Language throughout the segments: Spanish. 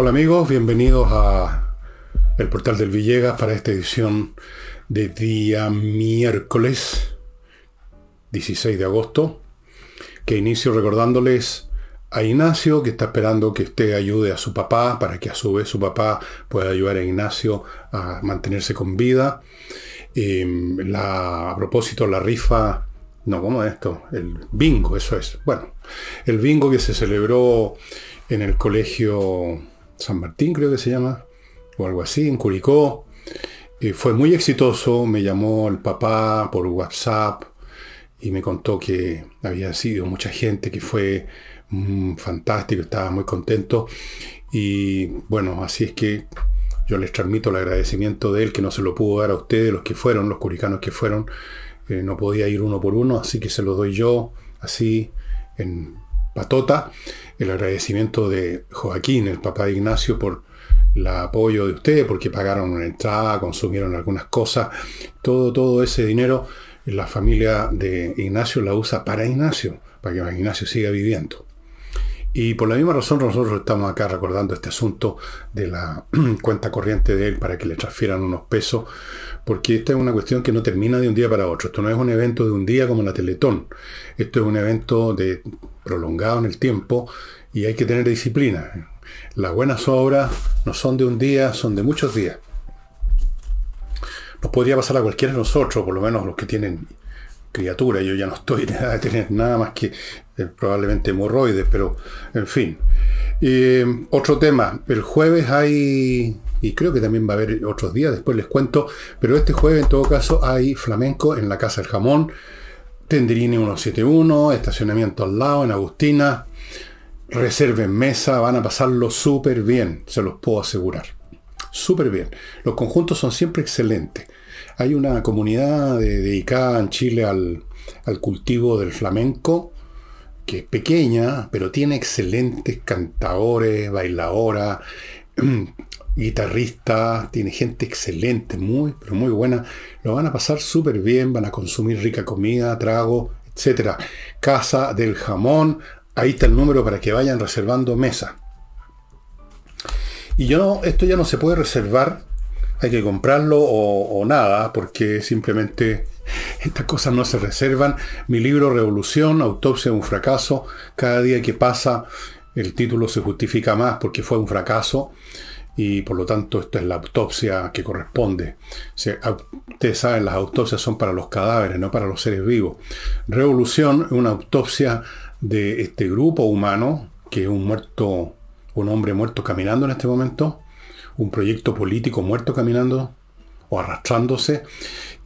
Hola amigos, bienvenidos a el portal del Villegas para esta edición de día miércoles 16 de agosto, que inicio recordándoles a Ignacio que está esperando que usted ayude a su papá para que a su vez su papá pueda ayudar a Ignacio a mantenerse con vida. Em, la, a propósito, la rifa, no, ¿cómo es esto? El bingo, eso es. Bueno, el bingo que se celebró en el colegio San Martín, creo que se llama, o algo así, en Curicó. Eh, fue muy exitoso, me llamó el papá por WhatsApp y me contó que había sido mucha gente, que fue mm, fantástico, estaba muy contento. Y bueno, así es que yo les transmito el agradecimiento de él, que no se lo pudo dar a ustedes, los que fueron, los curicanos que fueron. Eh, no podía ir uno por uno, así que se lo doy yo, así, en patota. El agradecimiento de Joaquín, el papá de Ignacio, por el apoyo de ustedes, porque pagaron una entrada, consumieron algunas cosas. Todo, todo ese dinero, la familia de Ignacio la usa para Ignacio, para que Ignacio siga viviendo. Y por la misma razón nosotros estamos acá recordando este asunto de la cuenta corriente de él para que le transfieran unos pesos, porque esta es una cuestión que no termina de un día para otro. Esto no es un evento de un día como la Teletón. Esto es un evento de prolongado en el tiempo y hay que tener disciplina. Las buenas obras no son de un día, son de muchos días. Nos podría pasar a cualquiera de nosotros, por lo menos los que tienen criatura. Yo ya no estoy de tener nada más que eh, probablemente hemorroides, pero en fin. otro tema, el jueves hay, y creo que también va a haber otros días, después les cuento, pero este jueves en todo caso hay flamenco en la Casa del Jamón, Tenderini 171, estacionamiento al lado, en Agustina, reserven mesa, van a pasarlo súper bien, se los puedo asegurar. Súper bien. Los conjuntos son siempre excelentes. Hay una comunidad dedicada en Chile al, al cultivo del flamenco que es pequeña, pero tiene excelentes cantadores, bailadoras, guitarristas, tiene gente excelente, muy, pero muy buena. Lo van a pasar súper bien, van a consumir rica comida, trago, etc. Casa del Jamón, ahí está el número para que vayan reservando mesa. Y yo no, esto ya no se puede reservar, hay que comprarlo o, o nada, porque simplemente estas cosas no se reservan. Mi libro Revolución, Autopsia de un fracaso, cada día que pasa el título se justifica más porque fue un fracaso y por lo tanto esta es la autopsia que corresponde. ustedes saben, las autopsias son para los cadáveres, no para los seres vivos. Revolución una autopsia de este grupo humano, que es un muerto, un hombre muerto caminando en este momento, un proyecto político muerto caminando o arrastrándose,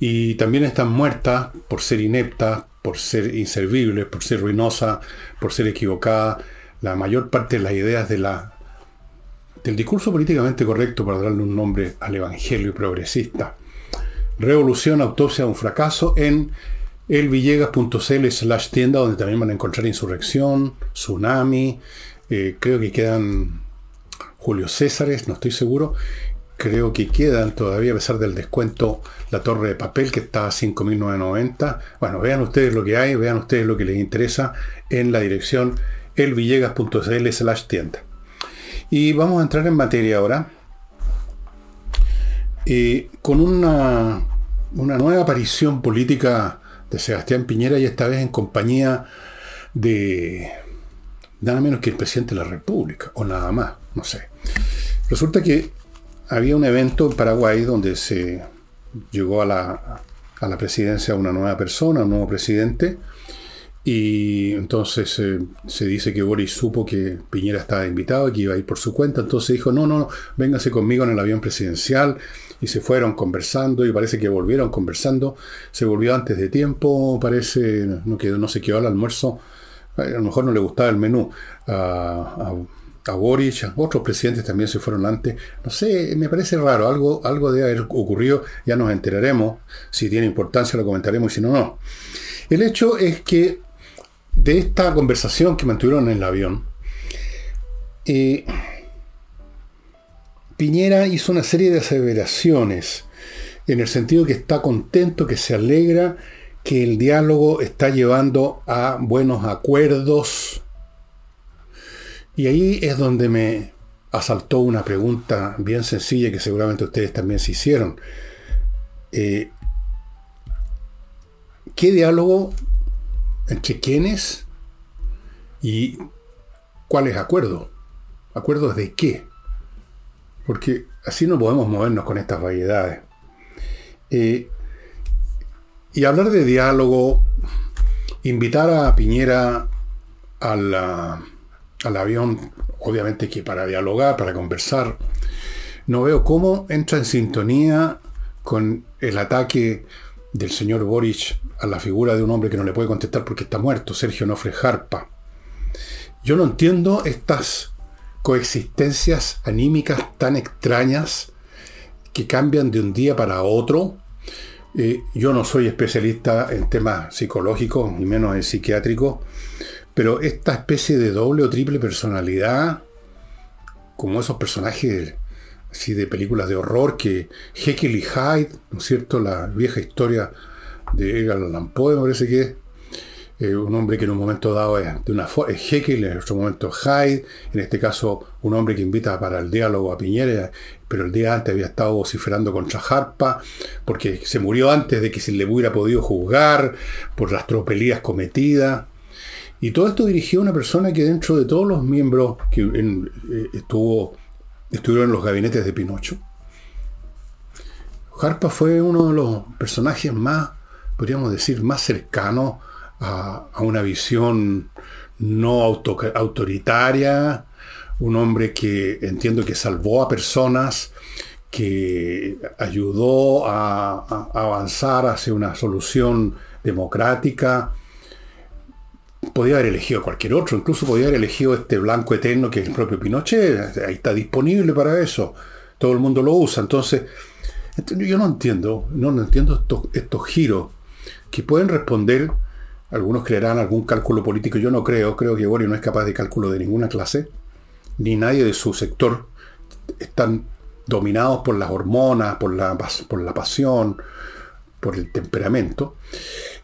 y también están muertas por ser ineptas, por ser inservibles, por ser ruinosas, por ser equivocadas. La mayor parte de las ideas del discurso políticamente correcto, para darle un nombre al evangelio progresista. Revolución, autopsia, un fracaso en elvillegas.cl slash tienda, donde también van a encontrar insurrección, tsunami, eh, creo que quedan Julio Césares, no estoy seguro, creo que quedan todavía, a pesar del descuento, la torre de papel que está a 5.990. Bueno, vean ustedes lo que hay, vean ustedes lo que les interesa en la dirección elvillegas.cl slash tienda. Y vamos a entrar en materia ahora. Con una, una nueva aparición política de Sebastián Piñera y esta vez en compañía de nada menos que el presidente de la República, o nada más, no sé. Resulta que había un evento en Paraguay donde se llegó a la, a la presidencia una nueva persona, un nuevo presidente, y entonces eh, se dice que Boris supo que Piñera estaba invitado y que iba a ir por su cuenta, entonces dijo, no, no, no, véngase conmigo en el avión presidencial, y se fueron conversando, y parece que volvieron conversando, se volvió antes de tiempo, parece, no, quedó, no se quedó al almuerzo, a lo mejor no le gustaba el menú a Boric, otros presidentes también se fueron antes. No sé, me parece raro, algo, algo debe haber ocurrido, ya nos enteraremos, si tiene importancia lo comentaremos y si no, no. El hecho es que de esta conversación que mantuvieron en el avión, eh, Piñera hizo una serie de aseveraciones en el sentido que está contento, que se alegra, que el diálogo está llevando a buenos acuerdos y ahí es donde me asaltó una pregunta bien sencilla que seguramente ustedes también se hicieron. Eh, ¿Qué diálogo entre quiénes y cuáles acuerdos? ¿Acuerdos de qué? Porque así no podemos movernos con estas variedades. Eh, y hablar de diálogo, invitar a Piñera al avión, obviamente que para dialogar, para conversar, no veo cómo entra en sintonía con el ataque del señor Boric a la figura de un hombre que no le puede contestar porque está muerto, Sergio Nofre Jarpa. Yo no entiendo estas coexistencias anímicas tan extrañas que cambian de un día para otro. Eh, yo no soy especialista en temas psicológicos, ni menos en psiquiátricos, pero esta especie de doble o triple personalidad, como esos personajes así de películas de horror que Jekyll y Hyde, ¿no es cierto? La vieja historia de Edgar Allan Poe, me parece que es. Eh, un hombre que en un momento dado es, de una, Jekyll, en otro momento Hyde, en este caso un hombre que invita para el diálogo a Piñera, pero el día antes había estado vociferando contra Harpa, porque se murió antes de que se le hubiera podido juzgar por las tropelías cometidas. Y todo esto dirigió a una persona que dentro de todos los miembros que eh, estuvo estuvieron en los gabinetes de Pinocho. Harpa fue uno de los personajes más, podríamos decir, más cercanos a, una visión no autoritaria, un hombre que entiendo que salvó a personas, que ayudó a avanzar hacia una solución democrática, podía haber elegido cualquier otro, incluso podía haber elegido este blanco eterno que es el propio Pinochet, ahí está disponible para eso, todo el mundo lo usa, entonces yo no entiendo, no, entiendo estos, estos giros que pueden responder, algunos creerán algún cálculo político, yo no creo, creo que Boris no es capaz de cálculo de ninguna clase, ni nadie de su sector, están dominados por las hormonas, por la, por la pasión, por el temperamento.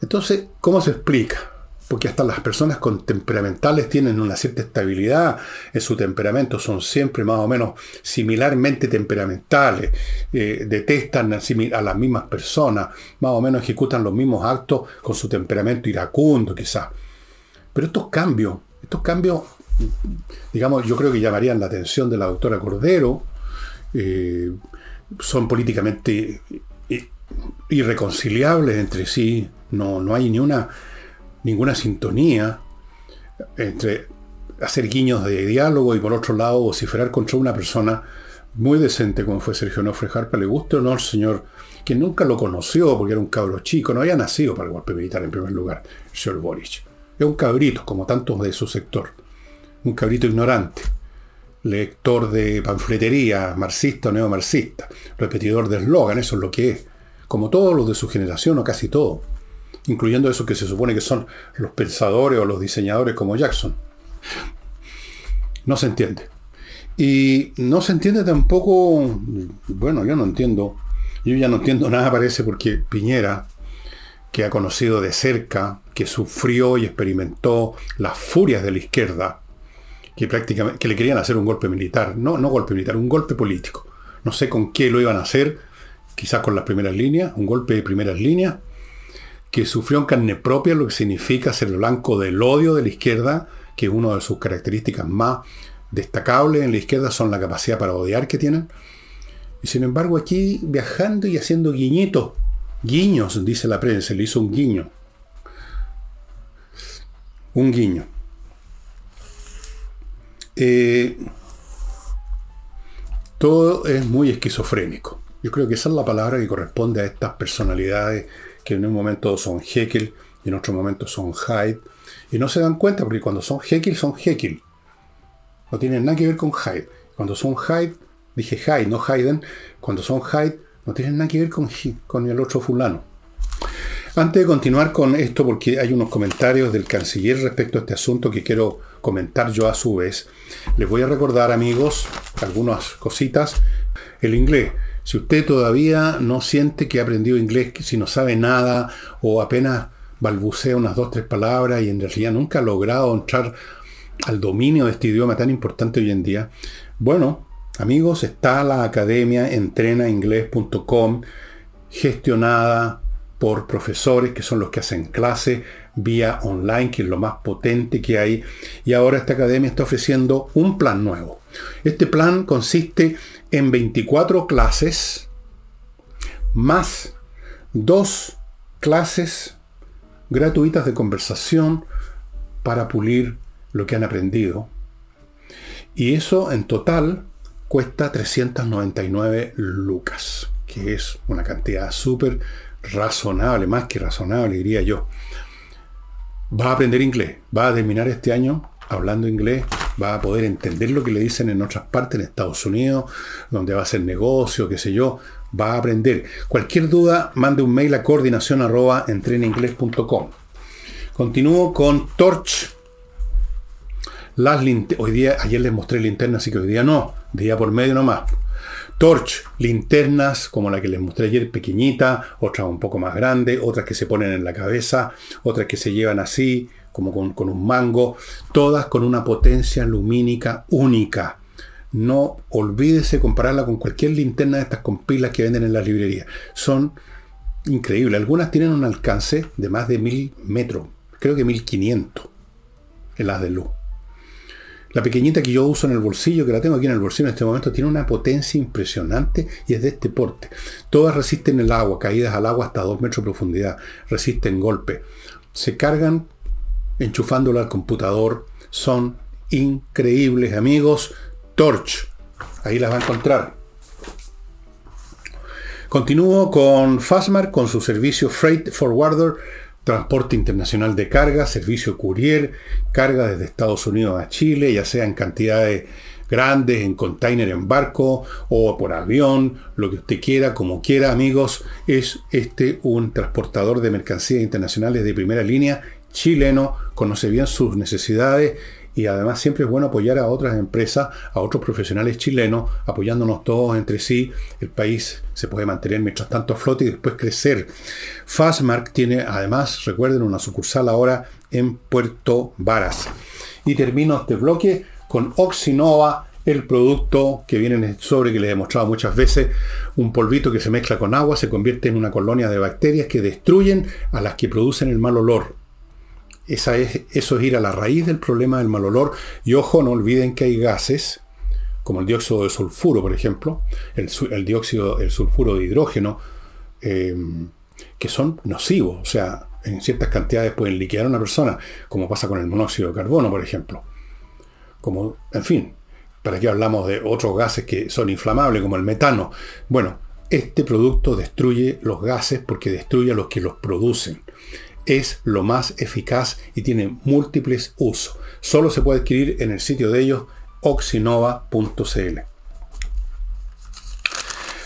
Entonces, ¿cómo se explica? Porque hasta las personas con temperamentales tienen una cierta estabilidad en su temperamento, son siempre más o menos similarmente temperamentales, eh, detestan a las mismas personas, más o menos ejecutan los mismos actos con su temperamento iracundo quizás. Pero estos cambios, estos cambios, digamos, yo creo que llamarían la atención de la doctora Cordero, eh, son políticamente irreconciliables entre sí, no, no hay ni una ninguna sintonía entre hacer guiños de diálogo y por otro lado vociferar contra una persona muy decente como fue Sergio Nofre Harpa, le gusta o no al señor, que nunca lo conoció porque era un cabro chico, no había nacido para el golpe militar en primer lugar, el señor Boric. Es un cabrito, como tantos de su sector, un cabrito ignorante, lector de panfletería, marxista o neomarxista, repetidor de eslogan, eso es lo que es, como todos los de su generación o casi todos incluyendo esos que se supone que son los pensadores o los diseñadores como Jackson. No se entiende. Y no se entiende tampoco, bueno, yo no entiendo, yo ya no entiendo nada parece porque Piñera, que ha conocido de cerca, que sufrió y experimentó las furias de la izquierda, que prácticamente que le querían hacer un golpe militar, no, no golpe militar, un golpe político. No sé con qué lo iban a hacer, quizás con las primeras líneas, un golpe de primeras líneas, que sufrió en carne propia lo que significa ser blanco del odio de la izquierda, que una de sus características más destacables en la izquierda son la capacidad para odiar que tienen. Y sin embargo aquí viajando y haciendo guiñitos, guiños, dice la prensa, le hizo un guiño. Un guiño. Eh, todo es muy esquizofrénico. Yo creo que esa es la palabra que corresponde a estas personalidades que en un momento son Jekyll y en otro momento son Hyde. Y no se dan cuenta porque cuando son Jekyll son Jekyll. No tienen nada que ver con Hyde. Cuando son Hyde, dije Hyde, no Hayden. Cuando son Hyde, no tienen nada que ver con, con el otro fulano. Antes de continuar con esto, porque hay unos comentarios del canciller respecto a este asunto que quiero comentar yo a su vez, les voy a recordar, amigos, algunas cositas. El inglés. Si usted todavía no siente que ha aprendido inglés, si no sabe nada o apenas balbucea unas dos, tres palabras y en realidad nunca ha logrado entrar al dominio de este idioma tan importante hoy en día, Bueno, amigos, está la academia entrenainglés.com gestionada por profesores que son los que hacen clase vía online, que es lo más potente que hay. Y ahora esta academia está ofreciendo un plan nuevo. Este plan consiste en 24 clases más dos clases gratuitas de conversación para pulir lo que han aprendido. Y eso en total cuesta 399 lucas, que es una cantidad súper razonable, más que razonable, diría yo. Va a aprender inglés, va a terminar este año hablando inglés, va a poder entender lo que le dicen en otras partes, en Estados Unidos, donde va a hacer negocio, qué sé yo, va a aprender. Cualquier duda, mande un mail a coordinación arroba Continúo con Torch. Las hoy día, ayer les mostré linterna, así que hoy día no, día por medio nomás. Torch, linternas como la que les mostré ayer, pequeñita, otras un poco más grandes, otras que se ponen en la cabeza, otras que se llevan así, como con, un mango, todas con una potencia lumínica única. No olvídese compararla con cualquier linterna de estas con pilas que venden en las librerías. Son increíbles. Algunas tienen un alcance de más de mil metros, creo que 1500 en las de luz. La pequeñita que yo uso en el bolsillo, que la tengo aquí en el bolsillo en este momento, tiene una potencia impresionante y es de este porte. Todas resisten el agua, caídas al agua hasta 2 metros de profundidad, resisten golpe. Se cargan enchufándolo al computador. Son increíbles, amigos. Torch, ahí las va a encontrar. Continúo con Fastmark, con su servicio Freight Forwarder transporte internacional de carga, servicio courier, carga desde Estados Unidos a Chile, ya sea en cantidades grandes, en container, en barco o por avión, lo que usted quiera, como quiera, amigos, es este un transportador de mercancías internacionales de primera línea chileno, conoce bien sus necesidades y además siempre es bueno apoyar a otras empresas, a otros profesionales chilenos, apoyándonos todos entre sí. El país se puede mantener mientras tanto flote y después crecer. Fastmark tiene además, recuerden, una sucursal ahora en Puerto Varas. Y termino este bloque con Oxinova, el producto que viene en el sobre que les he mostrado muchas veces, un polvito que se mezcla con agua, se convierte en una colonia de bacterias que destruyen a las que producen el mal olor. Eso es ir a la raíz del problema del mal olor. Y ojo, no olviden que hay gases, como el dióxido de sulfuro, por ejemplo, el, dióxido, el sulfuro de hidrógeno, em, que son nocivos. O sea, en ciertas cantidades pueden liquidar a una persona, como pasa con el monóxido de carbono, por ejemplo. Como, en fin, ¿para qué hablamos de otros gases que son inflamables, como el metano? Bueno, este producto destruye los gases porque destruye a los que los producen es lo más eficaz y tiene múltiples usos. Solo se puede adquirir en el sitio de ellos oxinova.cl.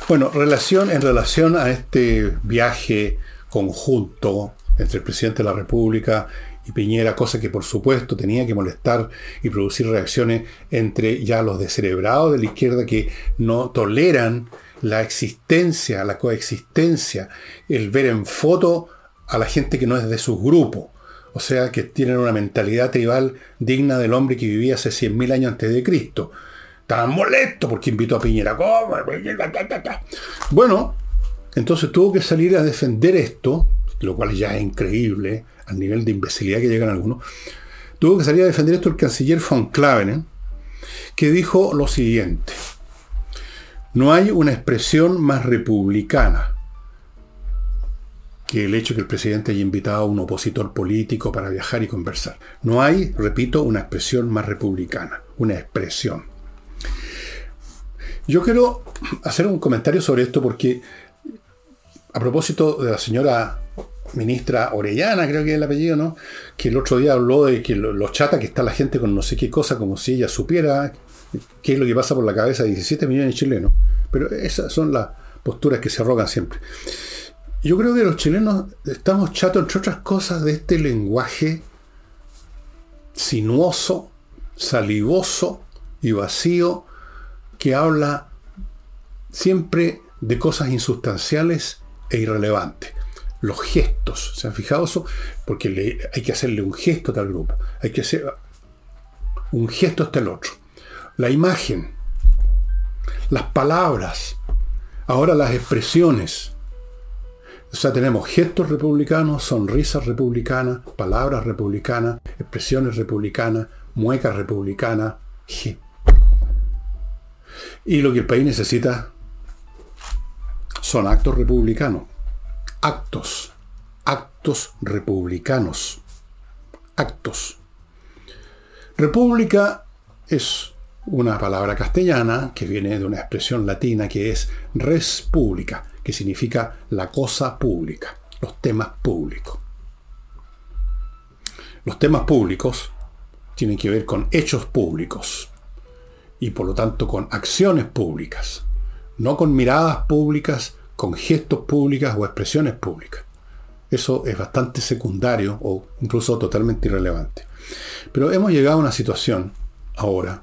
Bueno, relación, en relación a este viaje conjunto entre el presidente de la República y Piñera, cosa que por supuesto tenía que molestar y producir reacciones entre ya los descerebrados de la izquierda que no toleran la existencia, la coexistencia, el ver en foto a la gente que no es de su grupo. O sea, que tienen una mentalidad tribal digna del hombre que vivía hace 100.000 años antes de Cristo. Estaban molestos porque invitó a Piñera. Bueno, entonces tuvo que salir a defender esto, lo cual ya es increíble, al nivel de imbecilidad que llegan algunos. Tuvo que salir a defender esto el canciller von Klavenen, que dijo lo siguiente. No hay una expresión más republicana que el hecho que el presidente haya invitado a un opositor político para viajar y conversar. No hay, repito, una expresión más republicana, una expresión. Yo quiero hacer un comentario sobre esto porque a propósito de la señora ministra Orellana, creo que es el apellido, ¿no? Que el otro día habló de que lo, chata que está la gente con no sé qué cosa, como si ella supiera qué es lo que pasa por la cabeza de 17 millones de chilenos. Pero esas son las posturas que se arrogan siempre. Yo creo que los chilenos estamos chatos, entre otras cosas, de este lenguaje sinuoso, salivoso y vacío que habla siempre de cosas insustanciales e irrelevantes. Los gestos, ¿se han fijado eso? Porque hay que hacerle un gesto a tal grupo, hay que hacer un gesto hasta el otro. La imagen, las palabras, ahora las expresiones. O sea, tenemos gestos republicanos, sonrisas republicanas, palabras republicanas, expresiones republicanas, muecas republicanas. Y lo que el país necesita son actos republicanos. Actos. Actos republicanos. Actos. República es una palabra castellana que viene de una expresión latina que es res pública, que significa la cosa pública, los temas públicos. Los temas públicos tienen que ver con hechos públicos y por lo tanto con acciones públicas, no con miradas públicas, con gestos públicas o expresiones públicas. Eso es bastante secundario o incluso totalmente irrelevante. Pero hemos llegado a una situación ahora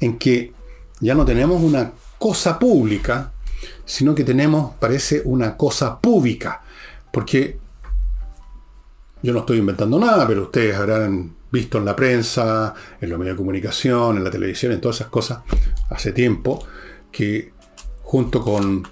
en que ya no tenemos una cosa pública, sino que tenemos, parece, una cosa pública. Porque yo no estoy inventando nada, pero ustedes habrán visto en la prensa, en los medios de comunicación, en la televisión, en todas esas cosas, hace tiempo, que junto con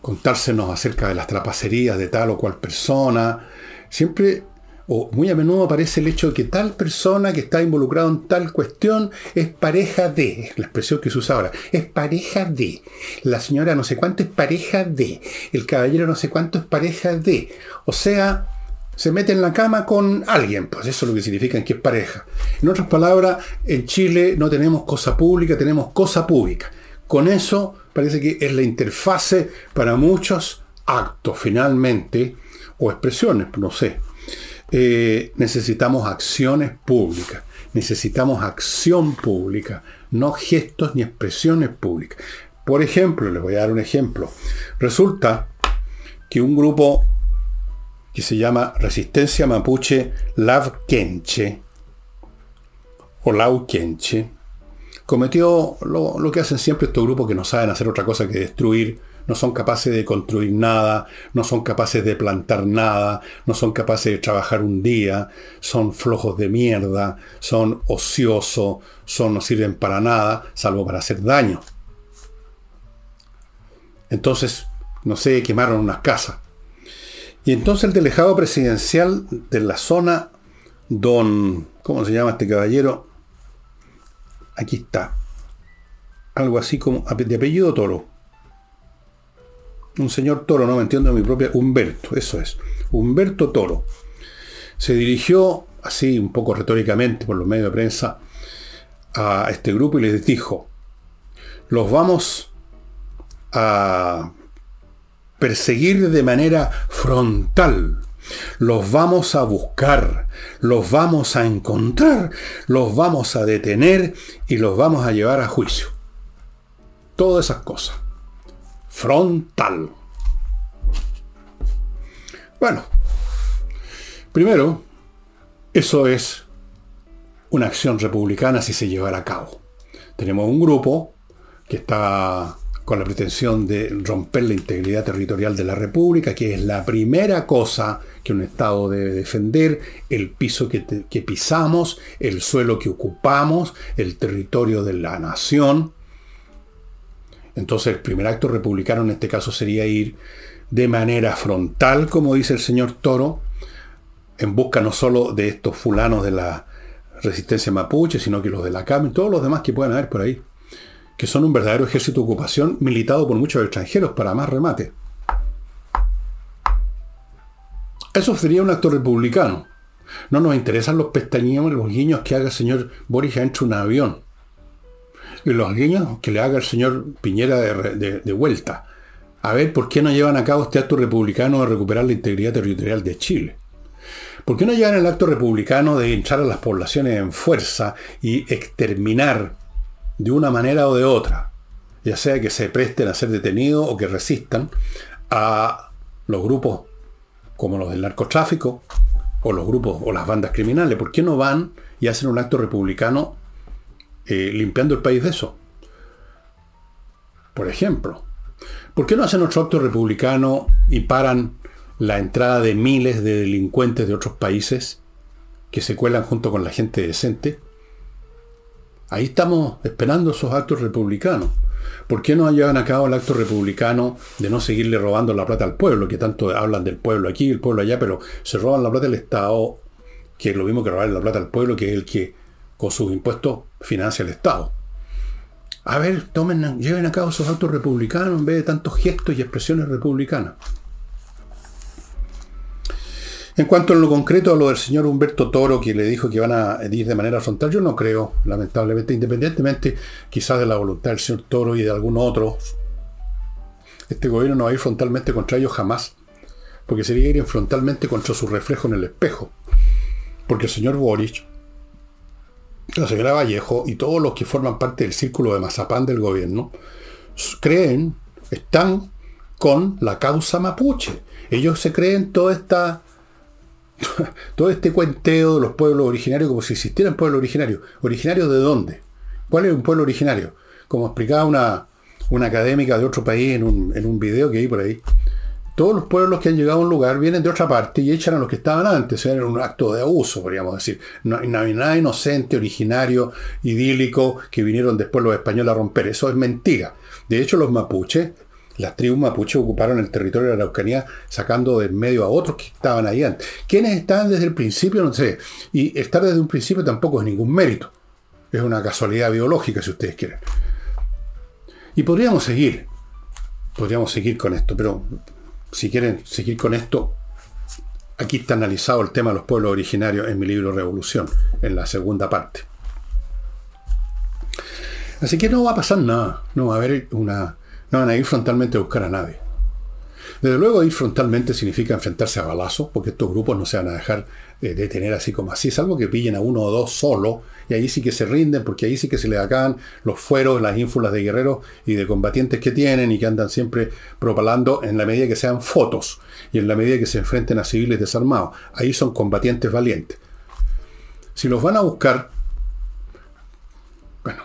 contársenos acerca de las trapacerías de tal o cual persona, siempre o muy a menudo aparece el hecho de que tal persona que está involucrada en tal cuestión es pareja de, la expresión que se usa ahora, es pareja de, la señora no sé cuánto es pareja de, el caballero no sé cuánto es pareja de, o sea, se mete en la cama con alguien, pues eso es lo que significa que es pareja. En otras palabras, en Chile no tenemos cosa pública, tenemos cosa pública. Con eso parece que es la interfase para muchos actos finalmente, o expresiones, no sé. Eh, necesitamos acciones públicas, necesitamos acción pública, no gestos ni expresiones públicas. Por ejemplo, les voy a dar un ejemplo. Resulta que un grupo que se llama Resistencia Mapuche Lav Kenche, o Lau Kenche, cometió lo que hacen siempre estos grupos que no saben hacer otra cosa que destruir no son capaces de construir nada, no son capaces de plantar nada, no son capaces de trabajar un día, son flojos de mierda, son ociosos, son, no sirven para nada, salvo para hacer daño. Entonces, no sé, quemaron unas casas. Y entonces el delegado presidencial de la zona, don, ¿cómo se llama este caballero? Aquí está. Algo así como de apellido Toro un señor Toro, no me entiendo mi propia, Humberto, eso es, Humberto Toro, se dirigió así un poco retóricamente por los medios de prensa a este grupo y les dijo, los vamos a perseguir de manera frontal, los vamos a buscar, los vamos a encontrar, los vamos a detener y los vamos a llevar a juicio. Todas esas cosas frontal. Bueno, primero, eso es una acción republicana si se llevara a cabo. Tenemos un grupo que está con la pretensión de romper la integridad territorial de la República, que es la primera cosa que un Estado debe defender, el piso que, que pisamos, el suelo que ocupamos, el territorio de la nación. Entonces el primer acto republicano en este caso sería ir de manera frontal, como dice el señor Toro, en busca no solo de estos fulanos de la resistencia mapuche, sino que los de la CAM y todos los demás que puedan haber por ahí, que son un verdadero ejército de ocupación militado por muchos extranjeros para más remate. Eso sería un acto republicano. No nos interesan los pestañeos, los guiños que haga el señor Boris entre un avión y los guiños que le haga el señor Piñera de, vuelta. A ver, ¿por qué no llevan a cabo este acto republicano de recuperar la integridad territorial de Chile? ¿Por qué no llevan el acto republicano de hinchar a las poblaciones en fuerza y exterminar de una manera o de otra, ya sea que se presten a ser detenidos o que resistan a los grupos como los del narcotráfico o los grupos o las bandas criminales? ¿Por qué no van y hacen un acto republicano eh, limpiando el país de eso. Por ejemplo, ¿por qué no hacen otro acto republicano y paran la entrada de miles de delincuentes de otros países que se cuelan junto con la gente decente? Ahí estamos esperando esos actos republicanos. ¿Por qué no llevan a cabo el acto republicano de no seguirle robando la plata al pueblo? Que tanto hablan del pueblo aquí, el pueblo allá, pero se roban la plata del Estado, que es lo mismo que robar la plata al pueblo, que es el que con sus impuestos financia el Estado. A ver, tomen, lleven a cabo esos actos republicanos en vez de tantos gestos y expresiones republicanas. En cuanto a lo concreto a lo del señor Humberto Toro, que le dijo que van a ir de manera frontal, yo no creo, lamentablemente, independientemente quizás de la voluntad del señor Toro y de algún otro, este gobierno no va a ir frontalmente contra ellos jamás, porque sería ir frontalmente contra su reflejo en el espejo. Porque el señor Boric, la señora Vallejo y todos los que forman parte del círculo de mazapán del gobierno, creen, están con la causa mapuche. Ellos se creen toda esta todo este cuenteo de los pueblos originarios como si existieran pueblos originarios. ¿Originarios de dónde? ¿Cuál es un pueblo originario? Como explicaba una, una académica de otro país en un, en un video que hay por ahí. Todos los pueblos que han llegado a un lugar vienen de otra parte y echan a los que estaban antes. Era un acto de abuso, podríamos decir. No, hay nada inocente, originario, idílico, que vinieron después los españoles a romper. Eso es mentira. De hecho, los mapuches las tribus mapuches ocuparon el territorio de la Araucanía sacando del medio a otros que estaban ahí antes. ¿Quiénes estaban desde el principio? No sé. Y estar desde un principio tampoco es ningún mérito. Es una casualidad biológica, si ustedes quieren. Y podríamos seguir. Podríamos seguir con esto, pero si quieren seguir con esto, aquí está analizado el tema de los pueblos originarios en mi libro Revolución, en la segunda parte. Así que no va a pasar nada. No va a haber una no van a ir frontalmente a buscar a nadie. Desde luego ir frontalmente significa enfrentarse a balazos, porque estos grupos no se van a dejar eh, detener así como así, salvo que pillen a uno o dos solo, y ahí sí que se rinden, porque ahí sí que se le acaban los fueros, las ínfulas de guerreros y de combatientes que tienen y que andan siempre propalando en la medida que sean fotos y en la medida que se enfrenten a civiles desarmados. Ahí son combatientes valientes. Si los van a buscar, bueno,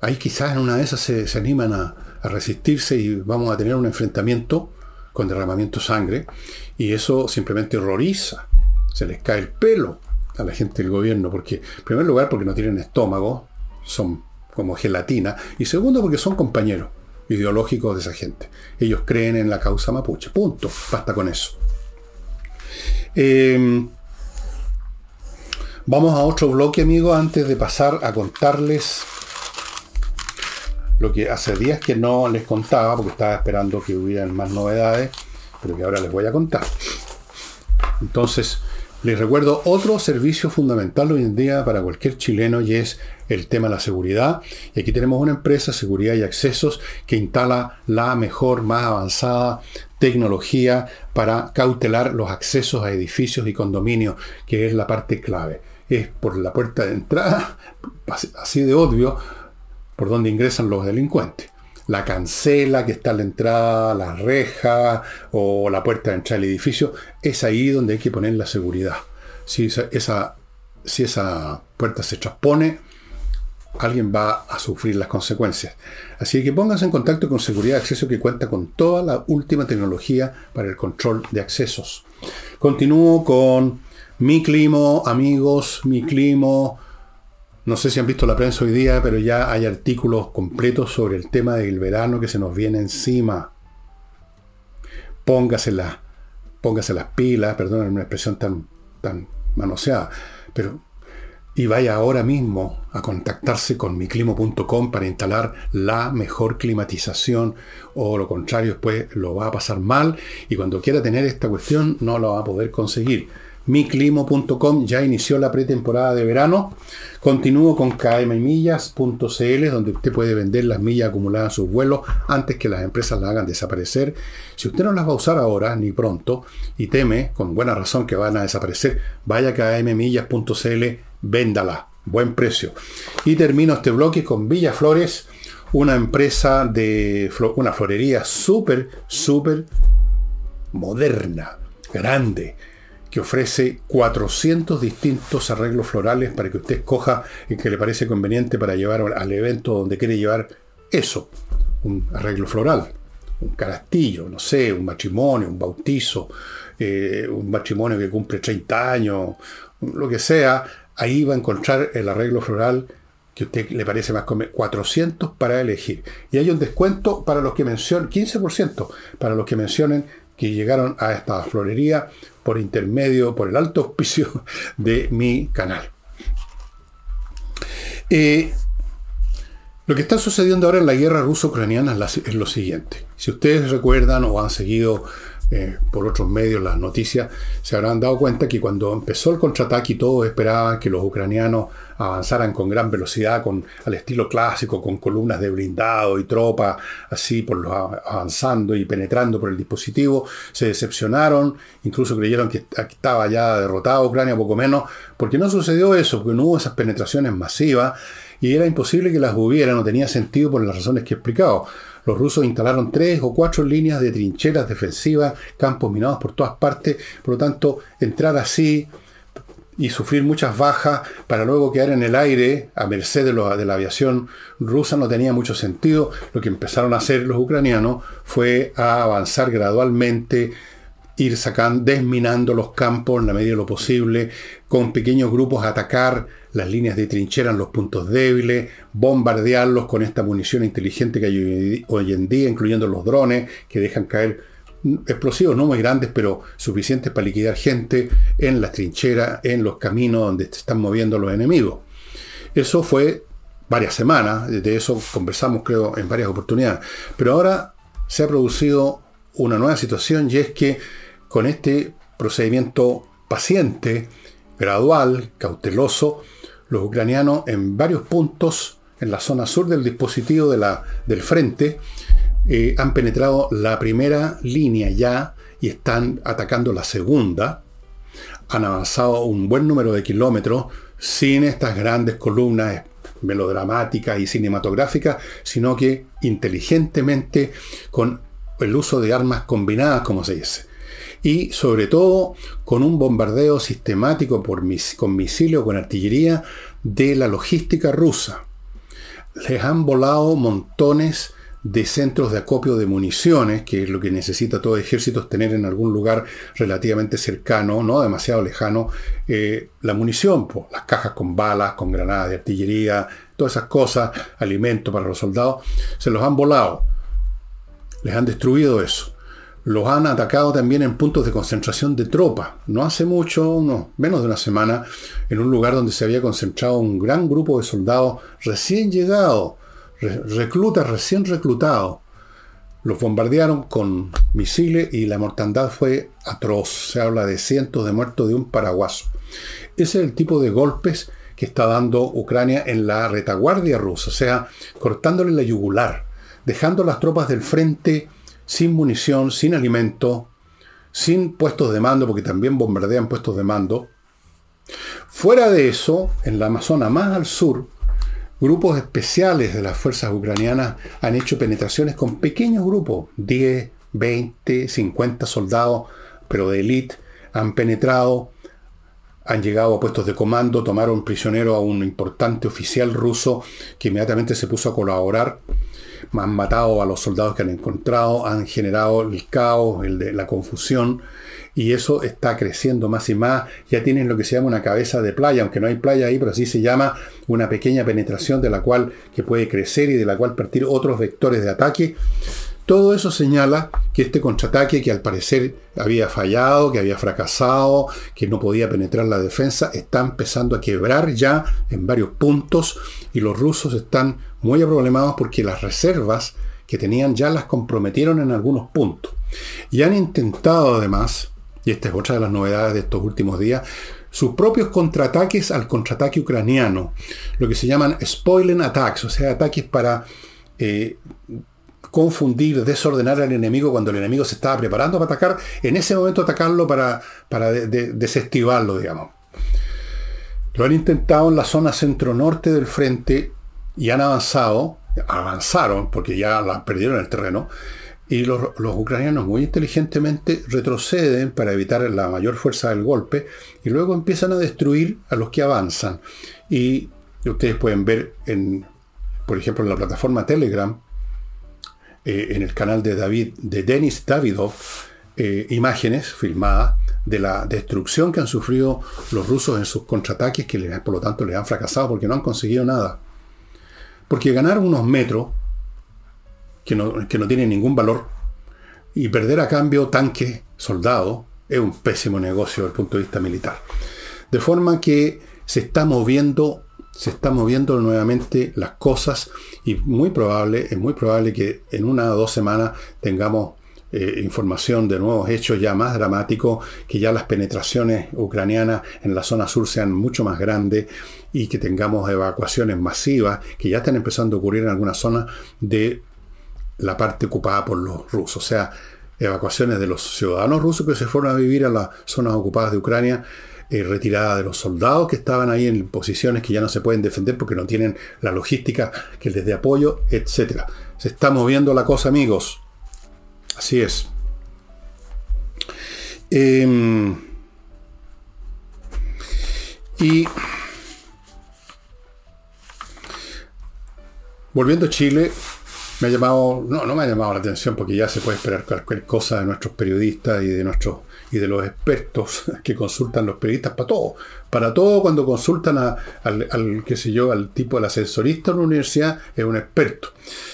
ahí quizás en una de esas se animan a, a resistirse y vamos a tener un enfrentamiento con derramamiento de sangre y eso simplemente horroriza. Se les cae el pelo a la gente del gobierno porque, en primer lugar, porque no tienen estómago, son como gelatina, y segundo, porque son compañeros ideológicos de esa gente. Ellos creen en la causa mapuche. Punto. Basta con eso. Em, vamos a otro bloque, amigos, antes de pasar a contarles lo que hace días que no les contaba, porque estaba esperando que hubieran más novedades, pero que ahora les voy a contar. Entonces, les recuerdo otro servicio fundamental hoy en día para cualquier chileno y es el tema de la seguridad. Y aquí tenemos una empresa, Seguridad y Accesos, que instala la mejor, más avanzada tecnología para cautelar los accesos a edificios y condominios, que es la parte clave. Es por la puerta de entrada, así de obvio, por donde ingresan los delincuentes. La cancela que está a la entrada, la reja o la puerta de entrada al edificio, es ahí donde hay que poner la seguridad. Si esa, si esa puerta se transpone, alguien va a sufrir las consecuencias. Así que pónganse en contacto con Seguridad de Acceso que cuenta con toda la última tecnología para el control de accesos. Continúo con mi climo, amigos, mi climo, no sé si han visto la prensa hoy día, pero ya hay artículos completos sobre el tema del verano que se nos viene encima. Póngase, póngase las pilas, perdón, una expresión tan, tan manoseada, pero y vaya ahora mismo a contactarse con miclimo.com para instalar la mejor climatización o lo contrario después lo va a pasar mal y cuando quiera tener esta cuestión no lo va a poder conseguir miclimo.com ya inició la pretemporada de verano. Continúo con kmmillas.cl, donde usted puede vender las millas acumuladas en sus vuelos antes que las empresas las hagan desaparecer. Si usted no las va a usar ahora ni pronto y teme, con buena razón, que van a desaparecer, vaya a kmmillas.cl, véndala. Buen precio. Y termino este bloque con Villa Flores, una empresa de una florería súper, súper moderna, grande que ofrece 400 distintos arreglos florales para que usted escoja el que le parece conveniente para llevar al evento donde quiere llevar eso, un arreglo floral, un carastillo, no sé, un matrimonio, un bautizo, eh, un matrimonio que cumple 30 años, lo que sea, ahí va a encontrar el arreglo floral que a usted le parece más conveniente, 400 para elegir. Y hay un descuento para los que mencionen, 15% para los que mencionen que llegaron a esta florería por intermedio, por el alto auspicio de mi canal. Eh, lo que está sucediendo ahora en la guerra ruso-ucraniana es lo siguiente. Si ustedes recuerdan o han seguido eh, por otros medios las noticias, se habrán dado cuenta que cuando empezó el contraataque todos esperaban que los ucranianos avanzaran con gran velocidad, con, al estilo clásico, con columnas de blindado y tropas así por los, avanzando y penetrando por el dispositivo, se decepcionaron, incluso creyeron que estaba ya derrotada Ucrania, poco menos, porque no sucedió eso, porque no hubo esas penetraciones masivas y era imposible que las hubiera, no tenía sentido por las razones que he explicado. Los rusos instalaron tres o cuatro líneas de trincheras defensivas, campos minados por todas partes, por lo tanto, entrar así y sufrir muchas bajas para luego quedar en el aire a merced de, la aviación rusa no tenía mucho sentido. Lo que empezaron a hacer los ucranianos fue a avanzar gradualmente ir sacando, desminando los campos en la medida de lo posible, con pequeños grupos atacar las líneas de trinchera en los puntos débiles, bombardearlos con esta munición inteligente que hay hoy en día, incluyendo los drones que dejan caer explosivos no muy grandes, pero suficientes para liquidar gente en las trincheras, en los caminos donde se están moviendo los enemigos. Eso fue varias semanas, de eso conversamos creo en varias oportunidades, pero ahora se ha producido una nueva situación y es que con este procedimiento paciente, gradual, cauteloso, los ucranianos en varios puntos en la zona sur del dispositivo de la, del frente eh, han penetrado la primera línea ya y están atacando la segunda. Han avanzado un buen número de kilómetros sin estas grandes columnas melodramáticas y cinematográficas, sino que inteligentemente con el uso de armas combinadas, como se dice y sobre todo con un bombardeo sistemático por con misiles o con artillería de la logística rusa. Les han volado montones de centros de acopio de municiones, que es lo que necesita todo ejército, tener en algún lugar relativamente cercano, no demasiado lejano, eh, la munición, las cajas con balas, con granadas de artillería, todas esas cosas, alimento para los soldados, se los han volado. Les han destruido eso los han atacado también en puntos de concentración de tropas. No hace mucho, no, menos de una semana, en un lugar donde se había concentrado un gran grupo de soldados recién llegados, reclutas recién reclutados. Los bombardearon con misiles y la mortandad fue atroz. Se habla de cientos de muertos de un paraguaso. Ese es el tipo de golpes que está dando Ucrania en la retaguardia rusa, o sea, cortándole la yugular, dejando las tropas del frente sin munición, sin alimento, sin puestos de mando, porque también bombardean puestos de mando. Fuera de eso, en la Amazona más al sur, grupos especiales de las fuerzas ucranianas han hecho penetraciones con pequeños grupos, 10, 20, 50 soldados, pero de élite, han penetrado, han llegado a puestos de comando, tomaron prisionero a un importante oficial ruso que inmediatamente se puso a colaborar han matado a los soldados que han encontrado, han generado el caos, el de, la confusión, y eso está creciendo más y más. Ya tienen lo que se llama una cabeza de playa, aunque no hay playa ahí, pero así se llama una pequeña penetración de la cual que puede crecer y de la cual partir otros vectores de ataque. Todo eso señala que este contraataque, que al parecer había fallado, que había fracasado, que no podía penetrar la defensa, está empezando a quebrar ya en varios puntos y los rusos están muy problemados porque las reservas que tenían ya las comprometieron en algunos puntos. Y han intentado además, y esta es otra de las novedades de estos últimos días, sus propios contraataques al contraataque ucraniano, lo que se llaman spoiling attacks, o sea, ataques para eh, confundir, desordenar al enemigo cuando el enemigo se estaba preparando para atacar, en ese momento atacarlo para, para desestivarlo, digamos. Lo han intentado en la zona centro-norte del frente y han avanzado, avanzaron porque ya la perdieron el terreno, y los, los, ucranianos muy inteligentemente retroceden para evitar la mayor fuerza del golpe y luego empiezan a destruir a los que avanzan. Y ustedes pueden ver, en, por ejemplo, en la plataforma Telegram, eh, en el canal de David, de Denis Davidov, eh, imágenes filmadas de la destrucción que han sufrido los rusos en sus contraataques, que por lo tanto les han fracasado porque no han conseguido nada. Porque ganar unos metros, que no, que no tienen ningún valor, y perder a cambio tanques, soldados, es un pésimo negocio desde el punto de vista militar. De forma que se está moviendo, se está moviendo nuevamente las cosas y muy probable, es muy probable que en una o dos semanas tengamos eh, información de nuevos hechos ya más dramáticos, que ya las penetraciones ucranianas en la zona sur sean mucho más grandes y que tengamos evacuaciones masivas, que ya están empezando a ocurrir en algunas zonas de la parte ocupada por los rusos. O sea, evacuaciones de los ciudadanos rusos que se fueron a vivir a las zonas ocupadas de Ucrania, eh, retirada de los soldados que estaban ahí en posiciones que ya no se pueden defender porque no tienen la logística que les dé apoyo, etc. Se está moviendo la cosa, amigos. Así es. Em, y volviendo a Chile, me ha llamado, no, no me ha llamado la atención porque ya se puede esperar cualquier cosa de nuestros periodistas y de nuestros y de los expertos que consultan los periodistas para todo. Para todo cuando consultan al, al, qué sé yo, al tipo del ascensorista en la universidad, es un experto.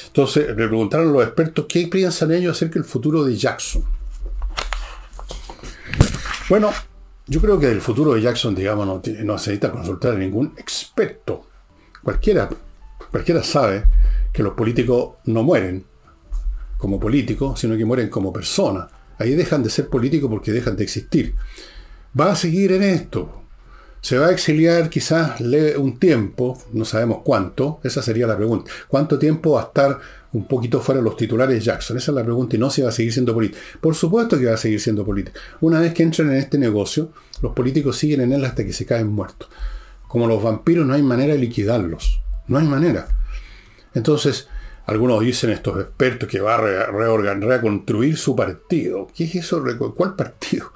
Entonces le preguntaron a los expertos qué piensan ellos acerca del futuro de Jackson. Bueno, yo creo que del futuro de Jackson, digamos, no, no necesita consultar a ningún experto. Cualquiera, cualquiera sabe que los políticos no mueren como políticos, sino que mueren como personas. Ahí dejan de ser políticos porque dejan de existir. Va a seguir en esto. Se va a exiliar quizás un tiempo, no sabemos cuánto, esa sería la pregunta. ¿Cuánto tiempo va a estar un poquito fuera de los titulares Jackson? Esa es la pregunta y no se va a seguir siendo político. Por supuesto que va a seguir siendo político. Una vez que entran en este negocio, los políticos siguen en él hasta que se caen muertos. Como los vampiros no hay manera de liquidarlos. No hay manera. Entonces, algunos dicen estos expertos que va a reconstruir su partido. ¿Qué es eso? ¿Cuál partido?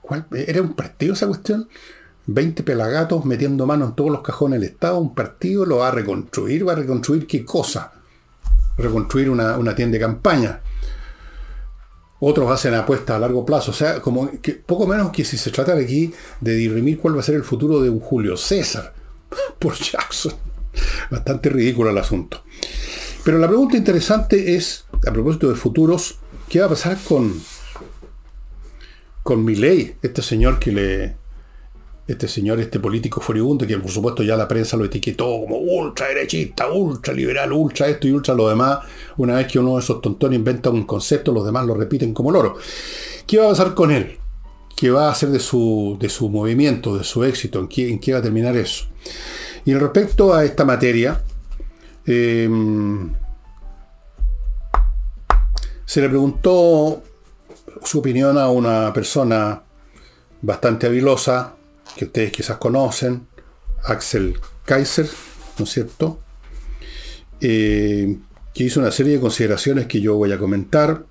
¿Cuál? ¿Era un partido esa cuestión? 20 pelagatos metiendo mano en todos los cajones del Estado, un partido lo va a reconstruir, va a reconstruir qué cosa? Reconstruir una, tienda de campaña. Otros hacen apuestas a largo plazo. O sea, como que poco menos que si se trata aquí de dirimir cuál va a ser el futuro de un Julio César por Jackson. Bastante ridículo el asunto. Pero la pregunta interesante es, a propósito de futuros, ¿qué va a pasar con, con este señor que le, este señor, este político furibundo, que por supuesto ya la prensa lo etiquetó como ultra derechista, ultra liberal, ultra esto y ultra lo demás. Una vez que uno de esos tontones inventa un concepto, los demás lo repiten como loro. ¿Qué va a pasar con él? ¿Qué va a hacer de su, de su movimiento, de su éxito? ¿En qué, ¿En qué va a terminar eso? Y respecto a esta materia, em, se le preguntó su opinión a una persona bastante habilosa, que ustedes quizás conocen, Axel Kaiser, ¿no es cierto? Eh, que hizo una serie de consideraciones que yo voy a comentar.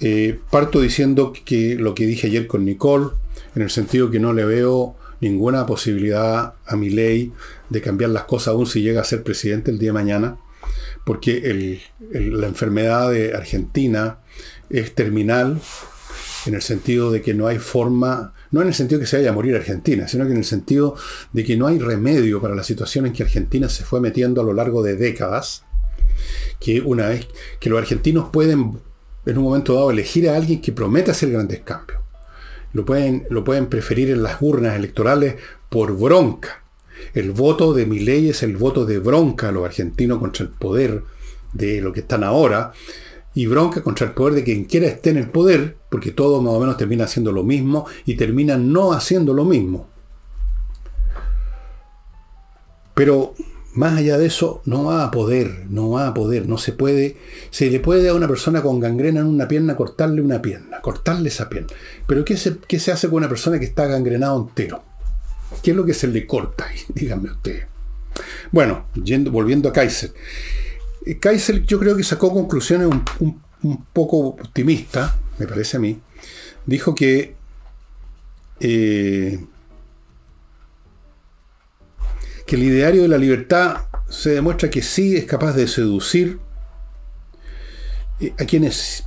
Eh, parto diciendo que lo que dije ayer con Nicole, en el sentido que no le veo ninguna posibilidad a mi ley de cambiar las cosas aún si llega a ser presidente el día de mañana, porque la enfermedad de Argentina es terminal en el sentido de que no hay forma, no en el sentido de que se vaya a morir Argentina, sino que en el sentido de que no hay remedio para la situación en que Argentina se fue metiendo a lo largo de décadas, que una vez que los argentinos pueden en un momento dado elegir a alguien que prometa hacer grandes cambios lo pueden, lo pueden preferir en las urnas electorales por bronca. El voto de mi ley es el voto de bronca a los argentinos contra el poder de lo que están ahora y bronca contra el poder de quien quiera esté en el poder, porque todo más o menos termina haciendo lo mismo y terminan no haciendo lo mismo. Pero más allá de eso, no va a poder, no va a poder, no se puede. Se le puede a una persona con gangrena en una pierna cortarle una pierna, cortarle esa pierna. Pero ¿qué se, qué se hace con una persona que está gangrenado entero? ¿Qué es lo que se le corta ahí? Díganme ustedes. Bueno, yendo, volviendo a Kaiser. Eh, Kaiser yo creo que sacó conclusiones un, poco optimistas, me parece a mí. Dijo que eh, el ideario de la libertad se demuestra que sí es capaz de seducir eh, a quienes,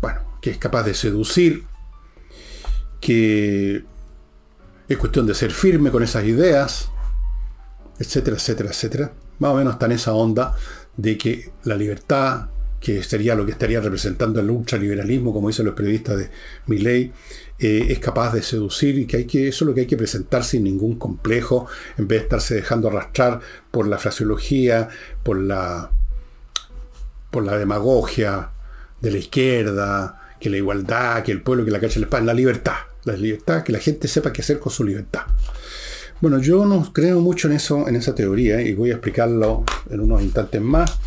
bueno, que es capaz de seducir, que es cuestión de ser firme con esas ideas, etcétera, etcétera, etcétera. más o menos está en esa onda de que la libertad, que sería lo que estaría representando el ultraliberalismo, como dicen los periodistas de Milley, eh, es capaz de seducir y que, hay que eso es lo que hay que presentar sin ningún complejo, en vez de estarse dejando arrastrar por la fraseología, por la, por la demagogia de la izquierda, que la igualdad, que el pueblo, que la cacha la espada, la libertad, la libertad, que la gente sepa qué hacer con su libertad. Bueno, yo no creo mucho en eso, en esa teoría, y voy a explicarlo en unos instantes más.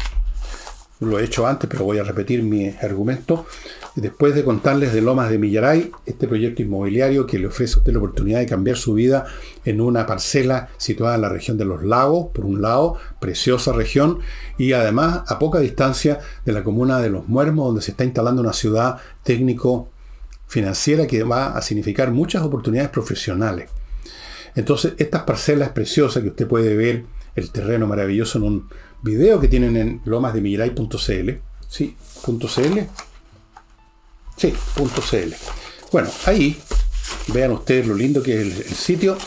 Lo he hecho antes, pero voy a repetir mi argumento. Después de contarles de Lomas de Millaray, este proyecto inmobiliario que le ofrece a usted la oportunidad de cambiar su vida en una parcela situada en la región de los lagos, por un lado, preciosa región, y además a poca distancia de la comuna de Los Muermos, donde se está instalando una ciudad técnico-financiera que va a significar muchas oportunidades profesionales. Entonces, estas parcelas preciosas que usted puede ver, el terreno maravilloso en un video que tienen en lomasdemillaray.cl, ¿sí? .cl, Sí, .cl. Bueno, ahí vean ustedes lo lindo que es el, sitio.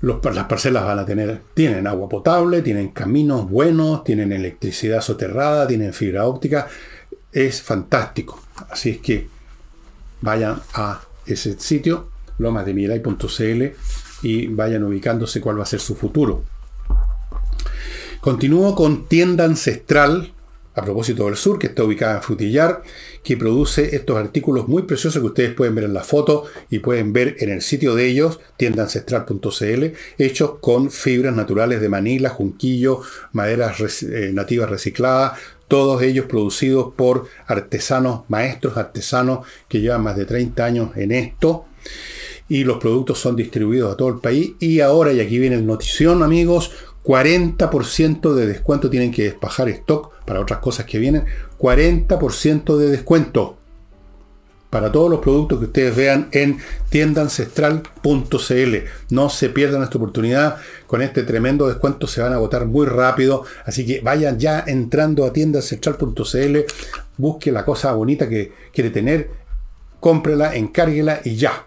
las parcelas van a tener, tienen agua potable, tienen caminos buenos, tienen electricidad soterrada, tienen fibra óptica. Es fantástico. Así es que vayan a ese sitio, lomasdemirai.cl, y vayan ubicándose cuál va a ser su futuro. Continúo con tienda ancestral a propósito del sur, que está ubicada en Frutillar, que produce estos artículos muy preciosos que ustedes pueden ver en la foto y pueden ver en el sitio de ellos, tiendaancestral.cl, hechos con fibras naturales de Manila, junquillo, maderas eh, nativas recicladas, todos ellos producidos por artesanos, maestros artesanos que llevan más de 30 años en esto. Y los productos son distribuidos a todo el país. Y ahora, y aquí viene el notición, amigos, 40% de descuento, tienen que despajar stock para otras cosas que vienen, 40% de descuento para todos los productos que ustedes vean en tiendaancestral.cl. No se pierdan esta oportunidad, con este tremendo descuento se van a agotar muy rápido, así que vayan ya entrando a tiendaancestral.cl, busque la cosa bonita que quiere tener, cómprela, encárguela y ya.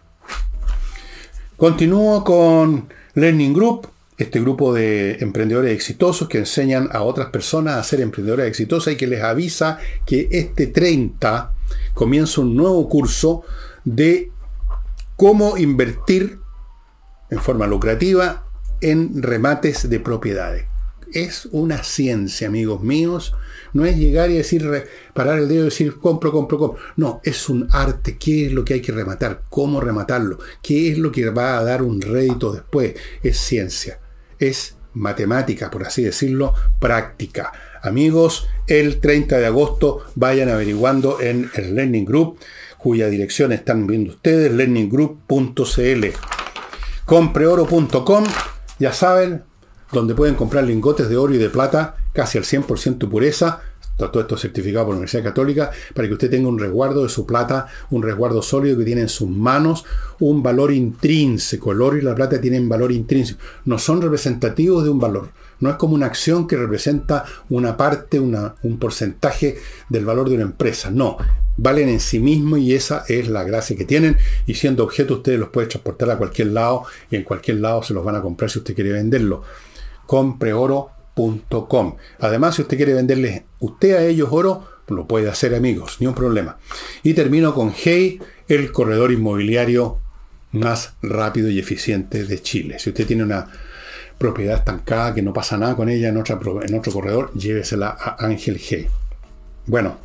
Continúo con Learning Group este grupo de emprendedores exitosos que enseñan a otras personas a ser emprendedores exitosas y que les avisa que este 30 comienza un nuevo curso de cómo invertir en forma lucrativa en remates de propiedades. Es una ciencia, amigos míos. No es llegar y decir, parar el dedo y decir, compro, compro, compro. No, es un arte. ¿Qué es lo que hay que rematar? ¿Cómo rematarlo? ¿Qué es lo que va a dar un rédito después? Es ciencia es matemática, por así decirlo, práctica. Amigos, el 30 de agosto vayan averiguando en el Learning Group, cuya dirección están viendo ustedes, learninggroup.cl. Compreoro.com, ya saben, donde pueden comprar lingotes de oro y de plata casi al 100% pureza, todo esto certificado por la Universidad Católica, para que usted tenga un resguardo de su plata, un resguardo sólido que tiene en sus manos un valor intrínseco. El oro y la plata tienen valor intrínseco. No son representativos de un valor. No es como una acción que representa una parte, un porcentaje del valor de una empresa. No, valen en sí mismos y esa es la gracia que tienen. Y siendo objeto, ustedes los pueden transportar a cualquier lado y en cualquier lado se los van a comprar si usted quiere venderlo. Compre oro Además, si usted quiere venderles usted a ellos oro, lo puede hacer amigos, ni un problema. Y termino con Hey, el corredor inmobiliario más rápido y eficiente de Chile. Si usted tiene una propiedad estancada que no pasa nada con ella en, otra, en otro corredor, llévesela a Ángel Hey. Bueno,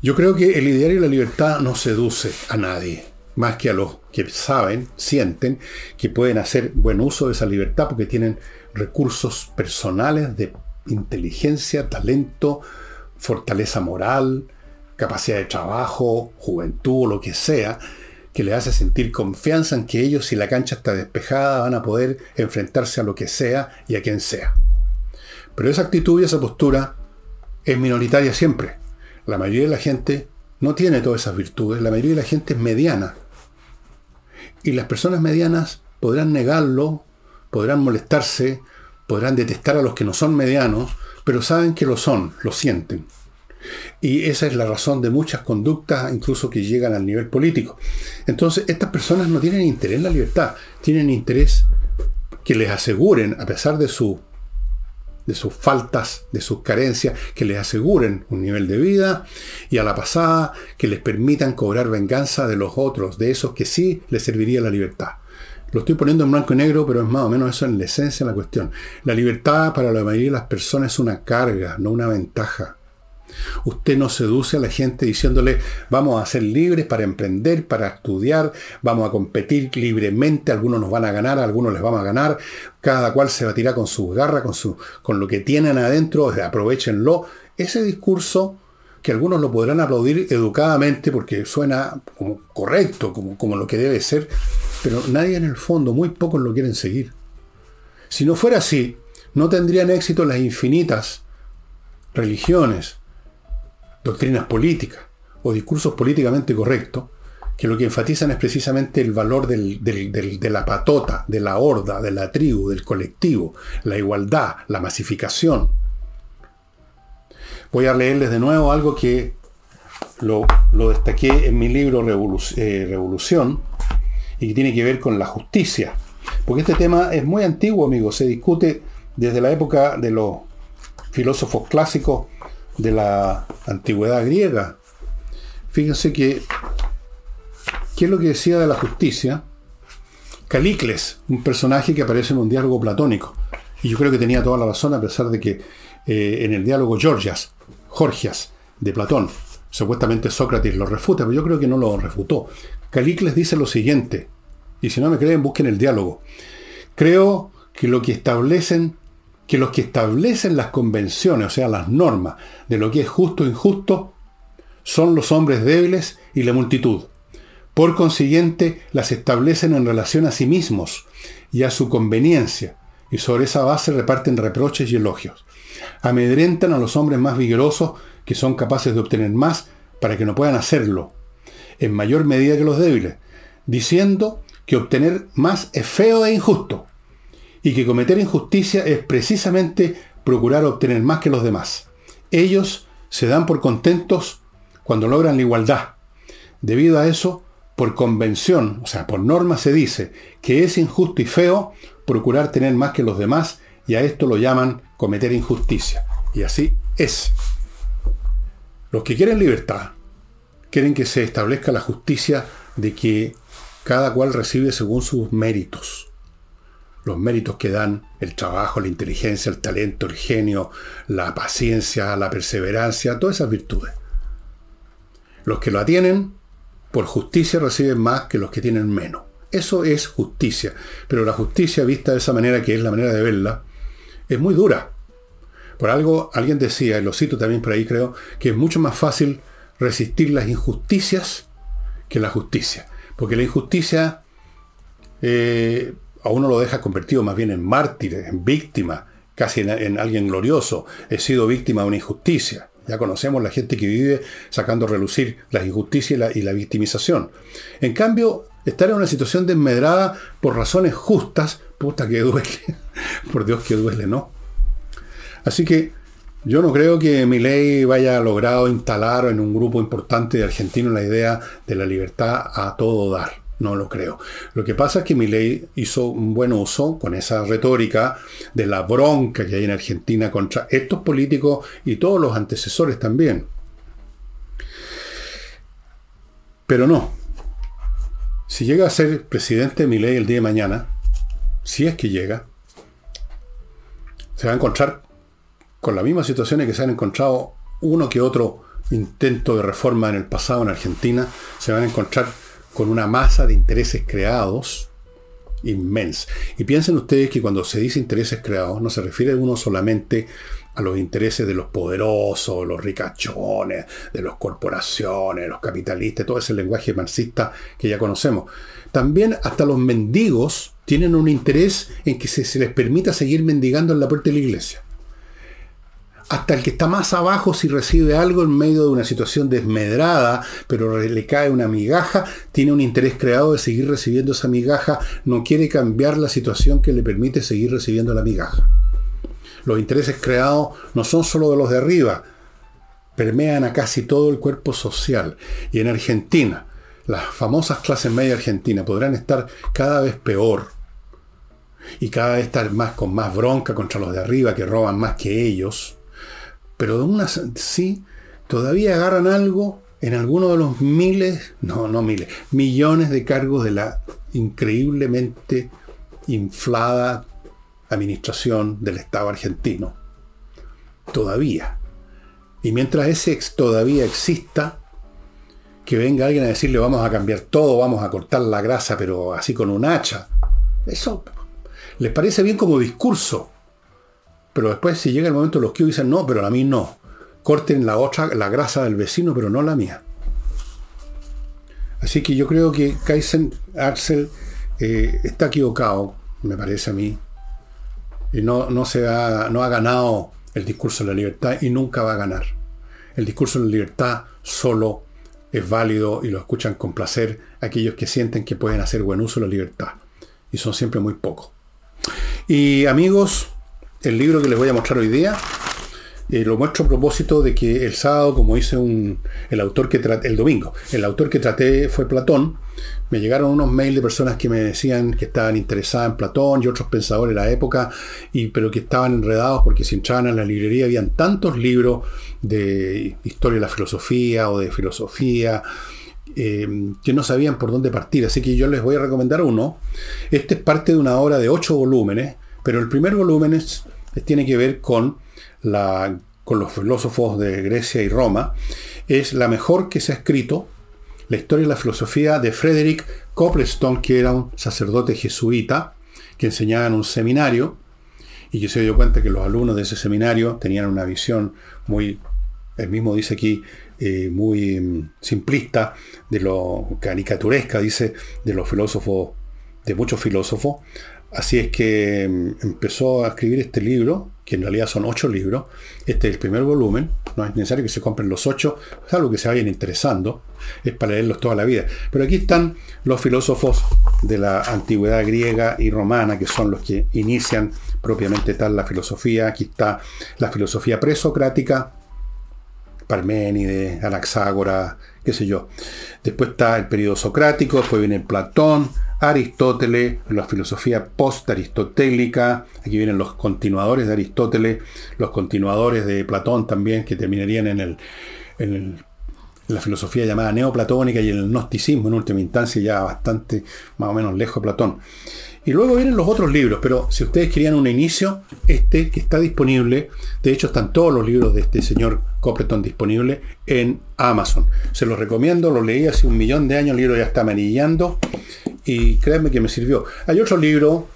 yo creo que el ideario de la libertad no seduce a nadie, más que a los que saben, sienten que pueden hacer buen uso de esa libertad porque tienen recursos personales de inteligencia, talento, fortaleza moral, capacidad de trabajo, juventud o lo que sea, que le hace sentir confianza en que ellos, si la cancha está despejada, van a poder enfrentarse a lo que sea y a quien sea. Pero esa actitud y esa postura es minoritaria siempre. La mayoría de la gente no tiene todas esas virtudes, la mayoría de la gente es mediana. Y las personas medianas podrán negarlo podrán molestarse, podrán detestar a los que no son medianos, pero saben que lo son, lo sienten. Y esa es la razón de muchas conductas, incluso que llegan al nivel político. Entonces, estas personas no tienen interés en la libertad, tienen interés que les aseguren, a pesar de, su, de sus faltas, de sus carencias, que les aseguren un nivel de vida y a la pasada que les permitan cobrar venganza de los otros, de esos que sí les serviría la libertad. Lo estoy poniendo en blanco y negro, pero es más o menos eso en la esencia de la cuestión. La libertad para la mayoría de las personas es una carga, no una ventaja. Usted no seduce a la gente diciéndole vamos a ser libres para emprender, para estudiar, vamos a competir libremente, algunos nos van a ganar, algunos les vamos a ganar, cada cual se tirar con sus garras, con, su, con lo que tienen adentro, aprovechenlo. Ese discurso que algunos lo podrán aplaudir educadamente porque suena como correcto, como, como lo que debe ser, pero nadie en el fondo, muy pocos lo quieren seguir. Si no fuera así, no tendrían éxito las infinitas religiones, doctrinas políticas o discursos políticamente correctos, que lo que enfatizan es precisamente el valor de la patota, de la horda, de la tribu, del colectivo, la igualdad, la masificación, Voy a leerles de nuevo algo que lo, destaqué en mi libro eh, Revolución y que tiene que ver con la justicia. Porque este tema es muy antiguo, amigos. Se discute desde la época de los filósofos clásicos de la antigüedad griega. Fíjense que, ¿qué es lo que decía de la justicia? Calicles, un personaje que aparece en un diálogo platónico. Y yo creo que tenía toda la razón, a pesar de que eh, en el diálogo Georgias, Gorgias de Platón. Supuestamente Sócrates lo refuta, pero yo creo que no lo refutó. Calicles dice lo siguiente, y si no me creen, busquen el diálogo. Creo que lo que establecen, que los que establecen las convenciones, o sea, las normas de lo que es justo e injusto, son los hombres débiles y la multitud. Por consiguiente, las establecen en relación a sí mismos y a su conveniencia, y sobre esa base reparten reproches y elogios amedrentan a los hombres más vigorosos que son capaces de obtener más para que no puedan hacerlo, en mayor medida que los débiles, diciendo que obtener más es feo e injusto, y que cometer injusticia es precisamente procurar obtener más que los demás. Ellos se dan por contentos cuando logran la igualdad. Debido a eso, por convención, o sea, por norma se dice que es injusto y feo procurar tener más que los demás y a esto lo llaman cometer injusticia. Y así es. Los que quieren libertad quieren que se establezca la justicia de que cada cual recibe según sus méritos. Los méritos que dan el trabajo, la inteligencia, el talento, el genio, la paciencia, la perseverancia, todas esas virtudes. Los que lo tienen, por justicia reciben más que los que tienen menos. Eso es justicia. Pero la justicia vista de esa manera, que es la manera de verla, es muy dura. Por algo, alguien decía, y lo cito también por ahí creo, que es mucho más fácil resistir las injusticias que la justicia. Porque la injusticia eh, a uno lo deja convertido más bien en mártir, en víctima, casi en, alguien glorioso. He sido víctima de una injusticia. Ya conocemos la gente que vive sacando a relucir las injusticias y la, y la victimización. En cambio, estar en una situación desmedrada por razones justas, puta que duele. por Dios que duele, ¿no? Así que yo no creo que mi ley vaya logrado instalar en un grupo importante de argentinos la idea de la libertad a todo dar. No lo creo. Lo que pasa es que mi ley hizo un buen uso con esa retórica de la bronca que hay en Argentina contra estos políticos y todos los antecesores también. Pero no. Si llega a ser presidente de mi ley el día de mañana, si es que llega, se va a encontrar con las mismas situaciones que se han encontrado uno que otro intento de reforma en el pasado en Argentina, se van a encontrar con una masa de intereses creados inmensa. Y piensen ustedes que cuando se dice intereses creados, no se refiere uno solamente a los intereses de los poderosos, los ricachones, de las corporaciones, los capitalistas, todo ese lenguaje marxista que ya conocemos. También hasta los mendigos tienen un interés en que se, les permita seguir mendigando en la puerta de la iglesia. Hasta el que está más abajo, si recibe algo en medio de una situación desmedrada, pero le cae una migaja, tiene un interés creado de seguir recibiendo esa migaja, no quiere cambiar la situación que le permite seguir recibiendo la migaja. Los intereses creados no son solo de los de arriba, permean a casi todo el cuerpo social. Y en Argentina, las famosas clases media argentinas podrán estar cada vez peor y cada vez estar más con más bronca contra los de arriba que roban más que ellos. Pero de una sí, todavía agarran algo en alguno de los miles, no, no miles, millones de cargos de la increíblemente inflada administración del Estado argentino. Todavía. Y mientras ese ex todavía exista, que venga alguien a decirle vamos a cambiar todo, vamos a cortar la grasa, pero así con un hacha. Eso les parece bien como discurso. Pero después si llega el momento los que dicen no, pero a mí no. Corten la otra, la grasa del vecino, pero no la mía. Así que yo creo que Kaizen Axel eh, está equivocado, me parece a mí. Y no, no, se ha, no ha ganado el discurso de la libertad y nunca va a ganar. El discurso de la libertad solo es válido y lo escuchan con placer aquellos que sienten que pueden hacer buen uso de la libertad. Y son siempre muy pocos. Y amigos, el libro que les voy a mostrar hoy día, eh, lo muestro a propósito de que el sábado, como dice un, el autor que traté, el domingo, el autor que traté fue Platón, me llegaron unos mails de personas que me decían que estaban interesadas en Platón y otros pensadores de la época, y, pero que estaban enredados porque si entraban en la librería habían tantos libros de historia de la filosofía o de filosofía, eh, que no sabían por dónde partir. Así que yo les voy a recomendar uno. Este es parte de una obra de ocho volúmenes, pero el primer volumen tiene que ver con, la, con los filósofos de Grecia y Roma. Es la mejor que se ha escrito, la historia de la filosofía de Frederick Copleston, que era un sacerdote jesuita que enseñaba en un seminario y que se dio cuenta que los alumnos de ese seminario tenían una visión muy, él mismo dice aquí, eh, muy mm, simplista, de lo caricaturesca, dice, de los filósofos, de muchos filósofos. Así es que mm, empezó a escribir este libro, que en realidad son ocho libros. Este es el primer volumen. No es necesario que se compren los ocho, es algo que se vayan interesando. Es para leerlos toda la vida. Pero aquí están los filósofos de la antigüedad griega y romana, que son los que inician propiamente tal la filosofía. Aquí está la filosofía presocrática, Parménides, Anaxágora, qué sé yo. Después está el periodo socrático, después viene Platón, Aristóteles, la filosofía post-aristotélica, aquí vienen los continuadores de Aristóteles, los continuadores de Platón también, que terminarían en, el, en la filosofía llamada neoplatónica y en el gnosticismo en última instancia, ya bastante más o menos lejos de Platón. Y luego vienen los otros libros, pero si ustedes querían un inicio, este que está disponible, de hecho están todos los libros de este señor Copperton disponibles en Amazon. Se los recomiendo, lo leí hace un millón de años, el libro ya está amarillando y créanme que me sirvió. Hay otro libro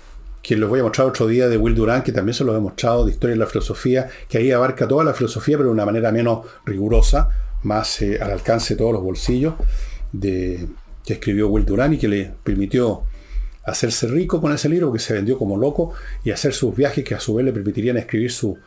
que les voy a mostrar otro día de Will Durant, que también se los he mostrado, de Historia de la Filosofía, que ahí abarca toda la filosofía, pero de una manera menos rigurosa, más eh, al alcance de todos los bolsillos, de, que escribió Will Durant y que le permitió hacerse rico con ese libro que se vendió como loco y hacer sus viajes que a su vez le permitirían escribir su,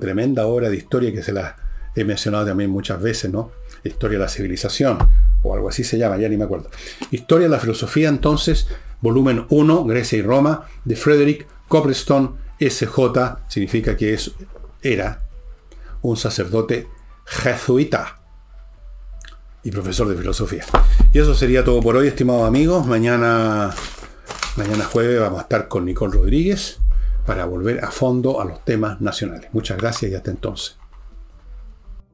tremenda obra de historia que se la he mencionado también muchas veces, ¿no? Historia de la civilización o algo así se llama, ya ni me acuerdo. Historia de la filosofía entonces, volumen 1, Grecia y Roma, de Frederick Copleston, SJ, significa que es, era un sacerdote jesuita y profesor de filosofía. Y eso sería todo por hoy, estimados amigos. Mañana Mañana jueves vamos a estar con Nicole Rodríguez para volver a fondo a los temas nacionales. Muchas gracias y hasta entonces.